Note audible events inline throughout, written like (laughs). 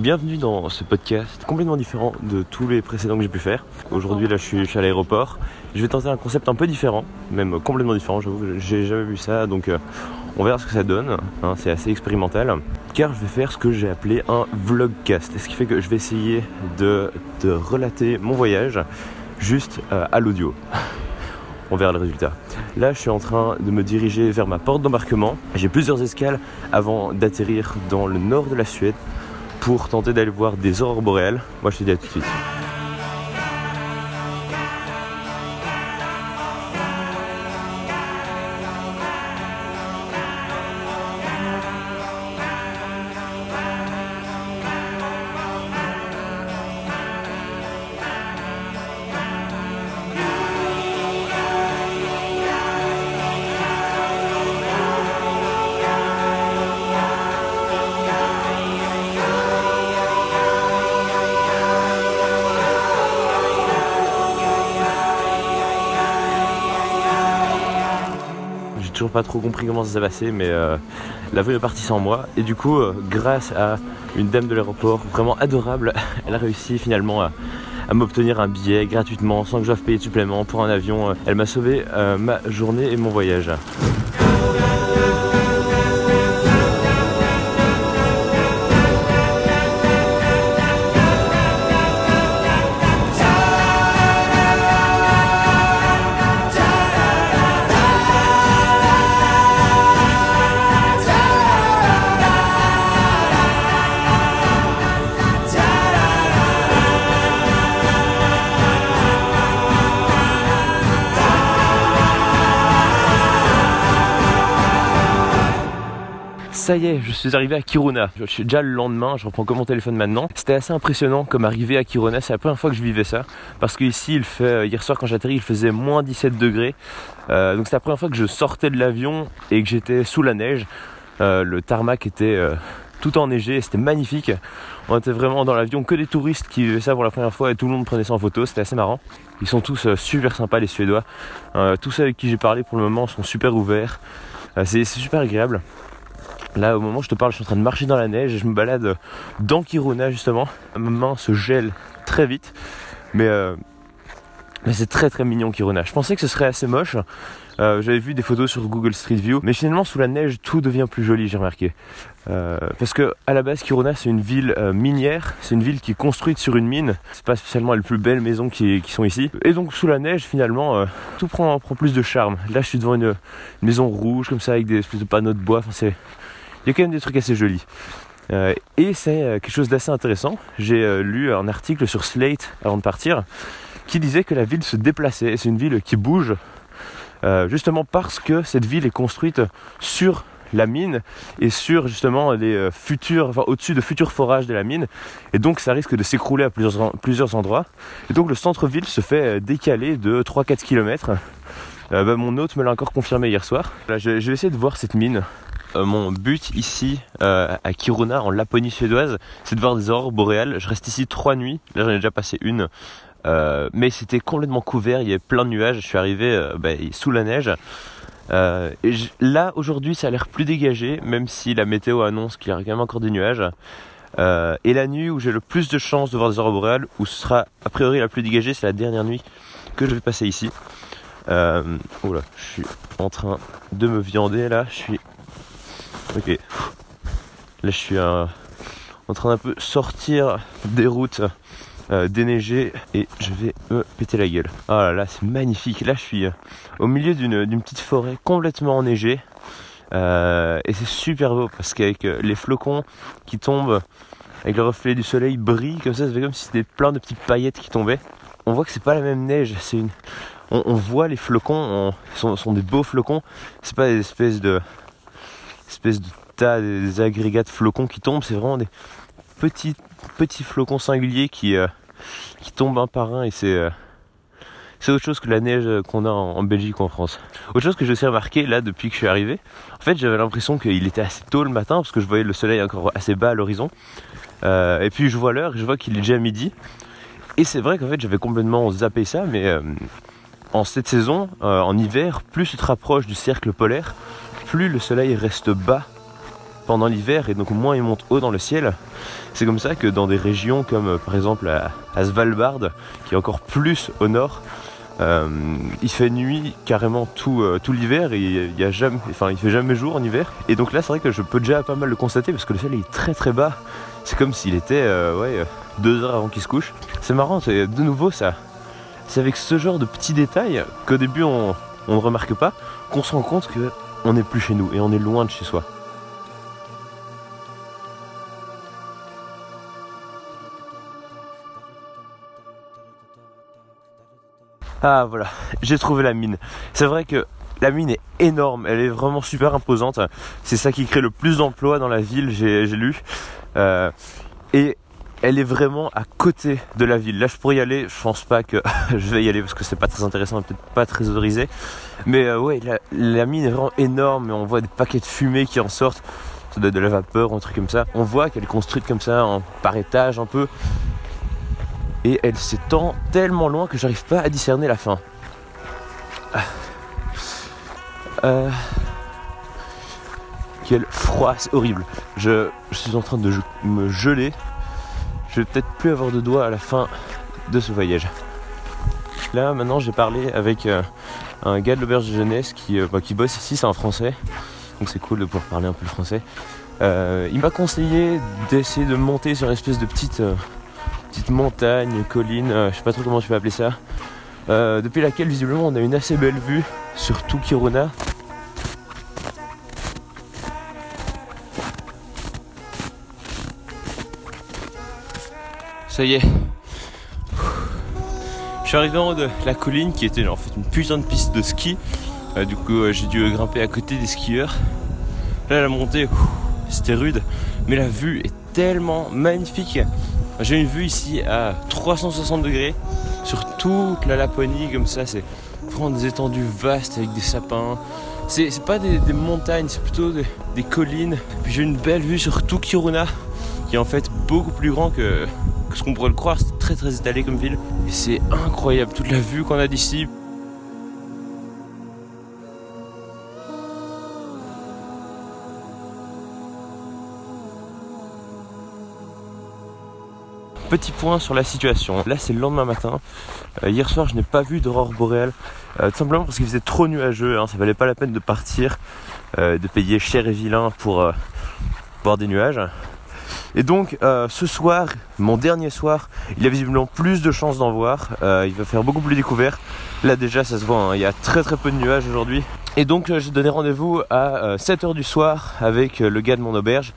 Bienvenue dans ce podcast complètement différent de tous les précédents que j'ai pu faire. Aujourd'hui là je suis, à l'aéroport. Je vais tenter un concept un peu différent, même complètement différent, j'avoue, j'ai jamais vu ça, donc euh, on verra ce que ça donne. Hein, c'est assez expérimental. Car je vais faire ce que j'ai appelé un vlogcast. Ce qui fait que je vais essayer de, relater mon voyage juste euh, à l'audio. on verra le résultat. Là, je suis en train de me diriger vers ma porte d'embarquement. J'ai plusieurs escales avant d'atterrir dans le nord de la Suède pour tenter d'aller voir des aurores boréales. Moi, je te dis à tout de suite. Pas trop compris comment ça s'est passé, mais euh, la vue est partie sans moi. Et du coup, euh, grâce à une dame de l'aéroport vraiment adorable, (laughs) elle a réussi finalement à, m'obtenir un billet gratuitement sans que je doive payer de supplément pour un avion. Elle m'a sauvé euh, ma journée et mon voyage. Ça y est, je suis arrivé à Kiruna. Je suis déjà le lendemain, je reprends comme mon téléphone maintenant. C'était assez impressionnant comme arrivé à Kiruna, c'est la première fois que je vivais ça. Parce qu'ici, il fait, euh, hier soir quand j'atterris, il faisait moins 17 degrés. Euh, donc c'est la première fois que je sortais de l'avion et que j'étais sous la neige. Euh, le tarmac était tout enneigé, c'était magnifique. On était vraiment dans l'avion que des touristes qui vivaient ça pour la première fois et tout le monde prenait ça en photo, c'était assez marrant. Ils sont tous super sympas les Suédois. tous ceux avec qui j'ai parlé pour le moment sont super ouverts. c'est super agréable. Là, au moment où je te parle, je suis en train de marcher dans la neige et je me balade dans Kiruna justement. Ma main se gèle très vite, mais, euh, c'est très très mignon Kiruna. Je pensais que ce serait assez moche. Euh, j'avais vu des photos sur Google Street View, mais finalement sous la neige tout devient plus joli, j'ai remarqué. Euh, parce que à la base, Kiruna c'est une ville minière, c'est une ville qui est construite sur une mine. C'est pas spécialement les plus belles maisons qui, sont ici. Et donc sous la neige, finalement, tout prend, prend, plus de charme. Là, je suis devant une, maison rouge comme ça avec des espèces de panneaux de bois. Enfin, c'est il y a quand même des trucs assez jolis. Euh, et c'est euh, quelque chose d'assez intéressant. J'ai euh, lu un article sur Slate avant de partir qui disait que la ville se déplaçait. C'est une ville qui bouge justement parce que cette ville est construite sur la mine et sur justement les futurs, enfin au-dessus de futurs forages de la mine. Et donc ça risque de s'écrouler à plusieurs, plusieurs endroits. Et donc le centre-ville se fait décaler de 3-4 km. Bah, mon hôte me l'a encore confirmé hier soir. Je vais essayer de voir cette mine. Euh, mon but ici euh, à Kiruna en Laponie suédoise c'est de voir des aurores boréales. Je reste ici trois nuits. Là j'en ai déjà passé une. Euh, mais c'était complètement couvert. Il y avait plein de nuages. Je suis arrivé bah, sous la neige. Là aujourd'hui ça a l'air plus dégagé même si la météo annonce qu'il y aura quand même encore des nuages. Et la nuit où j'ai le plus de chances de voir des aurores boréales où ce sera a priori la plus dégagée c'est la dernière nuit que je vais passer ici. Je suis en train de me viander là, je suis Ok. Là, je suis en train d'un peu sortir des routes euh, déneigées et je vais me péter la gueule. Oh là là, c'est magnifique. Là, je suis euh, au milieu d'une petite forêt complètement enneigée. Euh, et c'est super beau parce qu'avec les flocons qui tombent, avec le reflet du soleil brille comme ça, ça fait comme si c'était plein de petites paillettes qui tombaient. On voit que c'est pas la même neige, c'est une. On, voit les flocons, ce sont, des beaux flocons. C'est pas des espèces de espèce de tas, des agrégats de flocons qui tombent. C'est vraiment des petits, petits flocons singuliers qui, euh, qui tombent un par un et c'est. Euh, c'est autre chose que la neige qu'on a en, Belgique ou en France. Autre chose que je sais remarquer là depuis que je suis arrivé, en fait j'avais l'impression qu'il était assez tôt le matin parce que je voyais le soleil encore assez bas à l'horizon. Euh, et puis je vois l'heure, je vois qu'il est déjà midi. Et c'est vrai qu'en fait j'avais complètement zappé ça, mais en cette saison, en hiver, plus tu te rapproches du cercle polaire, plus le soleil reste bas pendant l'hiver et donc moins il monte haut dans le ciel. C'est comme ça que dans des régions comme euh, par exemple à, Svalbard, qui est encore plus au nord, euh, il fait nuit carrément tout, euh, tout l'hiver et il y a jamais, fait jamais jour en hiver. Et donc là c'est vrai que je peux déjà pas mal le constater parce que le ciel est très très bas. C'est comme s'il était ouais, deux heures avant qu'il se couche. C'est marrant, c'est de nouveau ça. C'est avec ce genre de petits détails qu'au début on ne remarque pas, qu'on se rend compte que on n'est plus chez nous et on est loin de chez soi. Ah voilà, j'ai trouvé la mine. C'est vrai que la mine est énorme, elle est vraiment super imposante. C'est ça qui crée le plus d'emplois dans la ville, j'ai lu. Euh, et elle est vraiment à côté de la ville. Là, je pourrais y aller. Je pense pas que (laughs) je vais y aller parce que c'est pas très intéressant, peut-être pas très autorisé. Mais euh, ouais, la, mine est vraiment énorme. On voit des paquets de fumée qui en sortent. Ça doit être de la vapeur un truc comme ça. On voit qu'elle est construite comme ça, en, par étage un peu. Et elle s'étend tellement loin que j'arrive pas à discerner la fin. Ah. Euh... Quel froid, c'est horrible. Je suis en train de me geler je vais peut-être plus avoir de doigts à la fin de ce voyage. Là maintenant j'ai parlé avec euh, un gars de l'auberge de jeunesse qui, euh, bah, qui bosse ici, c'est un français, donc c'est cool de pouvoir parler un peu le français. Euh, il m'a conseillé d'essayer de monter sur une espèce de petite, petite montagne, colline, je sais pas trop comment tu peux appeler ça, depuis laquelle visiblement on a une assez belle vue sur tout Kiruna. Ça y est. Je suis arrivé en haut de la colline qui était en fait une de piste de ski. Euh, du coup, euh, j'ai dû grimper à côté des skieurs. Là, la montée, c'était rude, mais la vue est tellement magnifique. J'ai une vue ici à 360 degrés sur toute la Laponie, comme ça. C'est vraiment des étendues vastes avec des sapins. C'est pas des, montagnes, c'est plutôt des, des collines. Puis j'ai une belle vue sur tout Kiruna, qui est en fait beaucoup plus grand que, ce qu'on pourrait le croire, c'est très très étalé comme ville. Et c'est incroyable, toute la vue qu'on a d'ici. Petit point sur la situation. Là, c'est le lendemain matin. Euh, hier soir, je n'ai pas vu d'aurore boréale. Euh, tout simplement parce qu'il faisait trop nuageux. Hein. Ça valait pas la peine de partir, euh, de payer cher et vilain pour voir des nuages. Et donc euh, ce soir, mon dernier soir, il y a visiblement plus de chances d'en voir. Euh, il va faire beaucoup plus découvert. Là déjà ça se voit, hein. il y a très très peu de nuages aujourd'hui. Et donc euh, j'ai donné rendez-vous à 7h du soir avec le gars de mon auberge.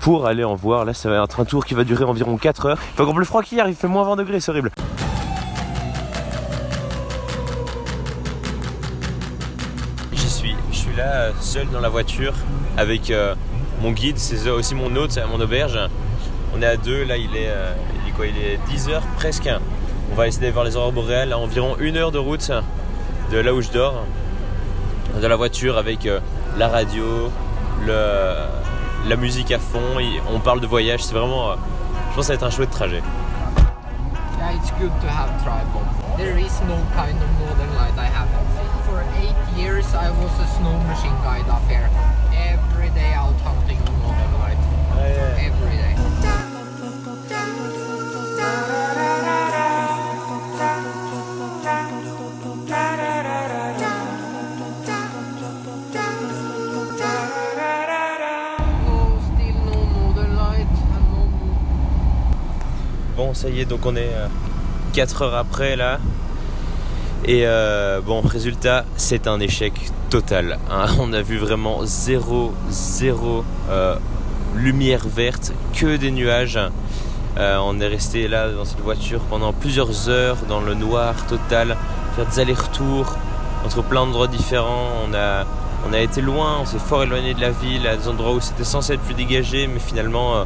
pour aller en voir, là ça va être un tour qui va durer environ 4 heures. Il fait encore plus froid qu'hier, il fait moins 20 degrés, c'est horrible. J'y suis, je suis là seul dans la voiture avec mon guide, c'est aussi mon hôte, c'est mon auberge. On est à deux, là il est, euh, il est est 10h presque. On va essayer d'aller voir les aurores boréales à environ une heure de route de là où je dors. Dans la voiture avec euh, la radio, la musique à fond, on parle de voyage, c'est vraiment. Euh, je pense que ça va être un chouette trajet. Yeah, it's good to have tripod. There is no kind of northern light I haven't seen. For eight years I was a snow machine guide up here. Ça y est, donc on est 4 euh, heures après là. Et euh, bon, résultat, c'est un échec total. Hein. (laughs) On a vu vraiment zéro, zéro euh, lumière verte, que des nuages. on est resté là dans cette voiture pendant plusieurs heures dans le noir total, faire des allers-retours entre plein d'endroits différents. On a, on a été loin, on s'est fort éloigné de la ville, à des endroits où c'était censé être plus dégagé, mais finalement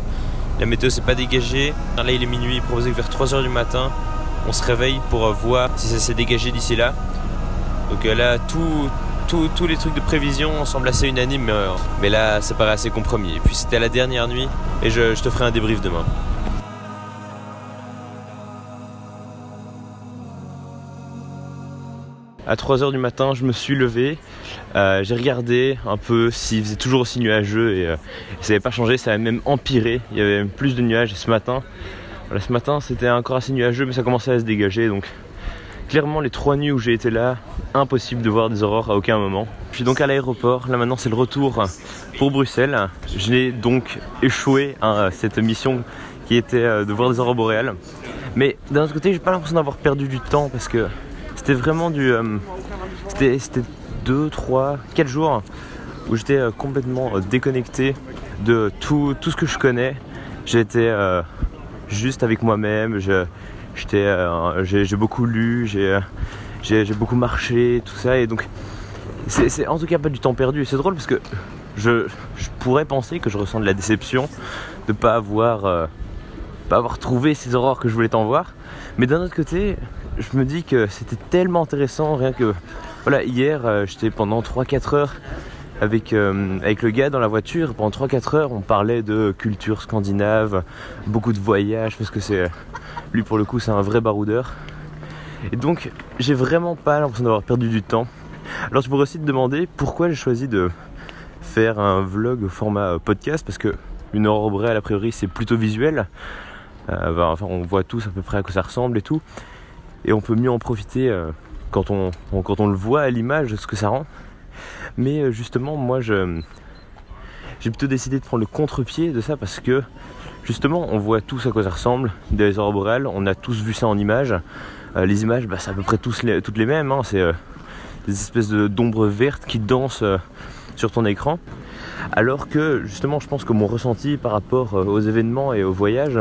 la météo s'est pas dégagée. Là, il est minuit, il proposait que vers 3h du matin, on se réveille pour voir si ça s'est dégagé d'ici là. Donc euh, là, tous les trucs de prévision semblent assez unanimes, euh, mais, là, ça paraît assez compromis. Et puis c'était la dernière nuit, et je te ferai un débrief demain. À 3h du matin, je me suis levé, euh, j'ai regardé un peu s'il faisait toujours aussi nuageux et, euh, ça n'avait pas changé, ça avait même empiré, il y avait même plus de nuages ce matin, voilà, ce matin c'était encore assez nuageux mais ça commençait à se dégager donc clairement les trois nuits où j'ai été là, impossible de voir des aurores à aucun moment. Je suis donc à l'aéroport, là maintenant c'est le retour pour Bruxelles. J'ai donc échoué à cette mission qui était euh, de voir des aurores boréales. Mais d'un autre côté, j'ai pas l'impression d'avoir perdu du temps parce que c'était vraiment du. euh, c'était, c'était 2, 3, 4 jours où j'étais euh, complètement euh, déconnecté de tout, tout ce que je connais. J'étais juste avec moi-même. J'ai, beaucoup lu, j'ai, beaucoup marché, tout ça. Et donc, c'est, en tout cas pas du temps perdu. C'est drôle parce que je, je pourrais penser que je ressens de la déception de pas avoir. Pas avoir trouvé ces aurores que je voulais t'en voir. Mais d'un autre côté, je me dis que c'était tellement intéressant, rien que. Voilà, hier, euh, j'étais pendant 3-4 heures avec, euh, avec le gars dans la voiture. Pendant 3-4 heures, on parlait de culture scandinave, beaucoup de voyages, parce que c'est. Lui, pour le coup, c'est un vrai baroudeur. Et donc, j'ai vraiment pas l'impression d'avoir perdu du temps. Alors, tu pourrais aussi te demander pourquoi j'ai choisi de faire un vlog au format euh, podcast, parce que une aurore boréale, a priori, c'est plutôt visuel. Euh, on voit tous à peu près à quoi ça ressemble et tout. Et on peut mieux en profiter euh, quand, on, le voit à l'image, ce que ça rend. Mais euh, justement, moi, j'ai plutôt décidé de prendre le contre-pied de ça parce que justement, on voit tous à quoi ça ressemble des aurores boréales. On a tous vu ça en images. Les images, bah, c'est à peu près toutes les mêmes. hein. C'est des espèces de- d'ombres vertes qui dansent sur ton écran. Alors que justement, je pense que mon ressenti par rapport aux événements et aux voyages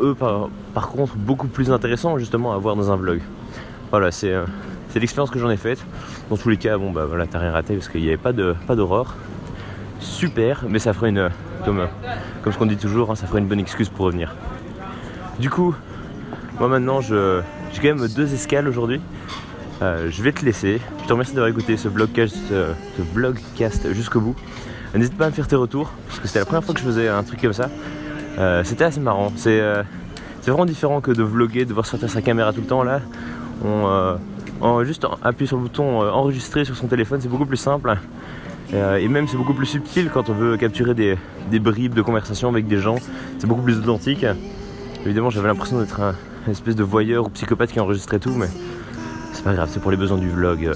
eux par, par contre beaucoup plus intéressants justement à voir dans un vlog. Voilà, c'est euh, c'est l'expérience que j'en ai faite. Dans tous les cas, bon bah voilà, t'as rien raté parce qu'il n'y avait pas de pas d'aurore. Super, mais ça ferait une comme euh, comme ce qu'on dit toujours, hein, ça ferait une bonne excuse pour revenir. Du coup, moi maintenant, je j'ai quand même deux escales aujourd'hui. Euh, je vais te laisser. Je te remercie d'avoir écouté ce vlogcast, euh, ce jusqu'au bout. Euh, N'hésite pas à me faire tes retours, parce que c'était la première fois que je faisais un truc comme ça. Euh, c'était assez marrant. C'est euh, c'est vraiment différent que de vlogger, de devoir sortir sa caméra tout le temps. Là, on, euh, on- juste appuyer sur le bouton enregistrer sur son téléphone, c'est beaucoup plus simple. Et même c'est beaucoup plus subtil quand on veut capturer des, bribes de conversation avec des gens. C'est beaucoup plus authentique. Évidemment, j'avais l'impression d'être un espèce de voyeur ou psychopathe qui enregistrait tout, mais c'est pas grave, c'est pour les besoins du vlog,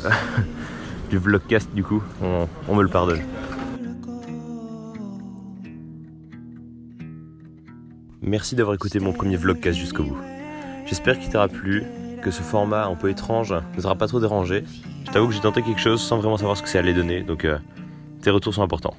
(laughs) du vlogcast du coup, on me le pardonne. Merci d'avoir écouté mon premier vlogcast jusqu'au bout. J'espère qu'il t'aura plu, que ce format un peu étrange ne t'aura pas trop dérangé. Je t'avoue que j'ai tenté quelque chose sans vraiment savoir ce que ça allait donner, donc euh, tes retours sont importants.